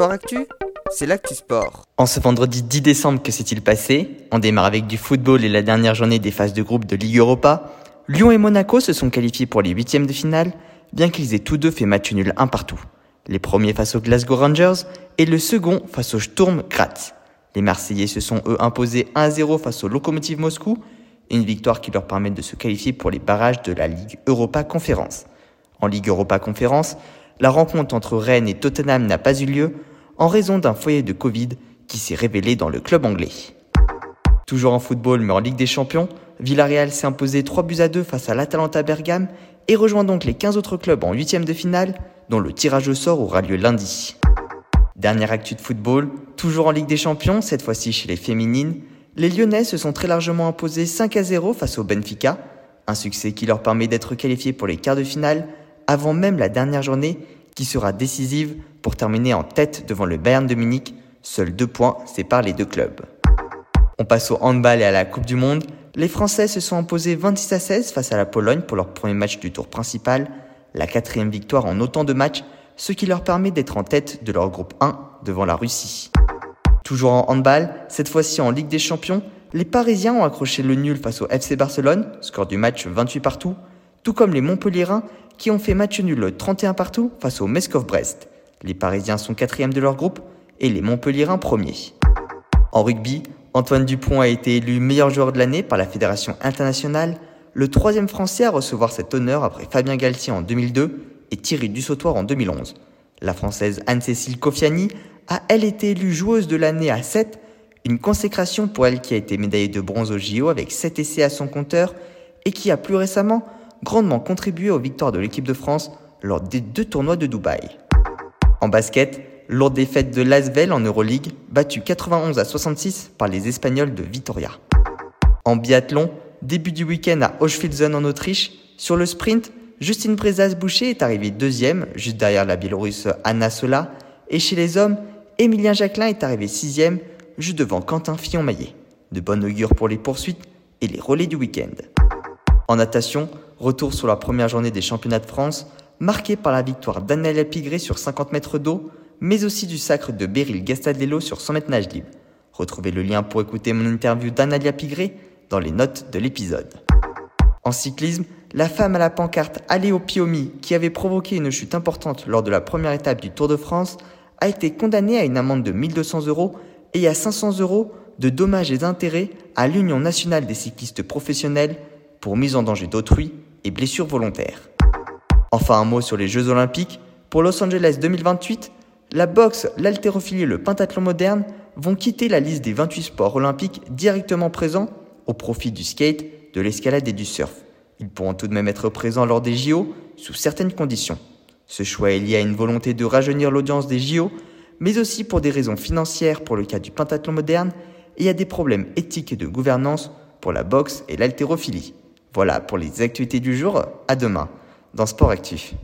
Sport Actu, c'est l'actu sport. En ce vendredi 10 décembre, que s'est-il passé On démarre avec du football et la dernière journée des phases de groupe de Ligue Europa. Lyon et Monaco se sont qualifiés pour les huitièmes de finale, bien qu'ils aient tous deux fait match nul un partout. Les premiers face aux Glasgow Rangers et le second face au Sturm Graz. Les Marseillais se sont eux imposés 1-0 face au Lokomotiv Moscou, une victoire qui leur permet de se qualifier pour les barrages de la Ligue Europa Conférence. En Ligue Europa Conférence, la rencontre entre Rennes et Tottenham n'a pas eu lieu en raison d'un foyer de Covid qui s'est révélé dans le club anglais. Toujours en football mais en Ligue des Champions, Villarreal s'est imposé 3 buts à 2 face à l'Atalanta Bergame et rejoint donc les 15 autres clubs en huitième de finale dont le tirage au sort aura lieu lundi. Dernière actu de football, toujours en Ligue des Champions, cette fois-ci chez les féminines, les Lyonnais se sont très largement imposés 5 à 0 face au Benfica, un succès qui leur permet d'être qualifiés pour les quarts de finale avant même la dernière journée qui sera décisive pour terminer en tête devant le Bayern de Munich. Seuls deux points séparent les deux clubs. On passe au handball et à la Coupe du Monde. Les Français se sont imposés 26 à 16 face à la Pologne pour leur premier match du tour principal, la quatrième victoire en autant de matchs, ce qui leur permet d'être en tête de leur groupe 1 devant la Russie. Toujours en handball, cette fois-ci en Ligue des Champions, les Parisiens ont accroché le nul face au FC Barcelone, score du match 28 partout, tout comme les Montpellierins qui ont fait match nul 31 partout face au Meskov Brest. Les Parisiens sont quatrièmes de leur groupe et les Montpellierins premiers. En rugby, Antoine Dupont a été élu meilleur joueur de l'année par la Fédération internationale, le troisième Français à recevoir cet honneur après Fabien Galtier en 2002 et Thierry Dussautoir en 2011. La Française Anne-Cécile Kofiani a elle été élue joueuse de l'année à 7, une consécration pour elle qui a été médaillée de bronze au JO avec 7 essais à son compteur et qui a plus récemment grandement contribué aux victoires de l'équipe de France lors des deux tournois de Dubaï. En basket, lourde défaite de Lasvel en Euroleague, battue 91 à 66 par les Espagnols de Vitoria. En biathlon, début du week-end à Hochfilzen en Autriche, sur le sprint, Justine Brezas-Boucher est arrivée deuxième, juste derrière la Biélorusse Anna Sola, et chez les hommes, Emilien Jacquelin est arrivé sixième, juste devant Quentin Fillon-Maillet. De bonne augure pour les poursuites et les relais du week-end. En natation, retour sur la première journée des championnats de France, marqué par la victoire d'Annelia Pigré sur 50 mètres d'eau, mais aussi du sacre de Beryl Gastadello sur 100 mètres nage libre. Retrouvez le lien pour écouter mon interview d'Analia Pigré dans les notes de l'épisode. En cyclisme, la femme à la pancarte Aléo Piomi, qui avait provoqué une chute importante lors de la première étape du Tour de France, a été condamnée à une amende de 1200 euros et à 500 euros de dommages et intérêts à l'Union nationale des cyclistes professionnels pour mise en danger d'autrui et blessures volontaires. Enfin un mot sur les Jeux olympiques. Pour Los Angeles 2028, la boxe, l'haltérophilie et le pentathlon moderne vont quitter la liste des 28 sports olympiques directement présents au profit du skate, de l'escalade et du surf. Ils pourront tout de même être présents lors des JO sous certaines conditions. Ce choix est lié à une volonté de rajeunir l'audience des JO, mais aussi pour des raisons financières pour le cas du pentathlon moderne et à des problèmes éthiques et de gouvernance pour la boxe et l'haltérophilie. Voilà pour les activités du jour. À demain dans Sport Actif.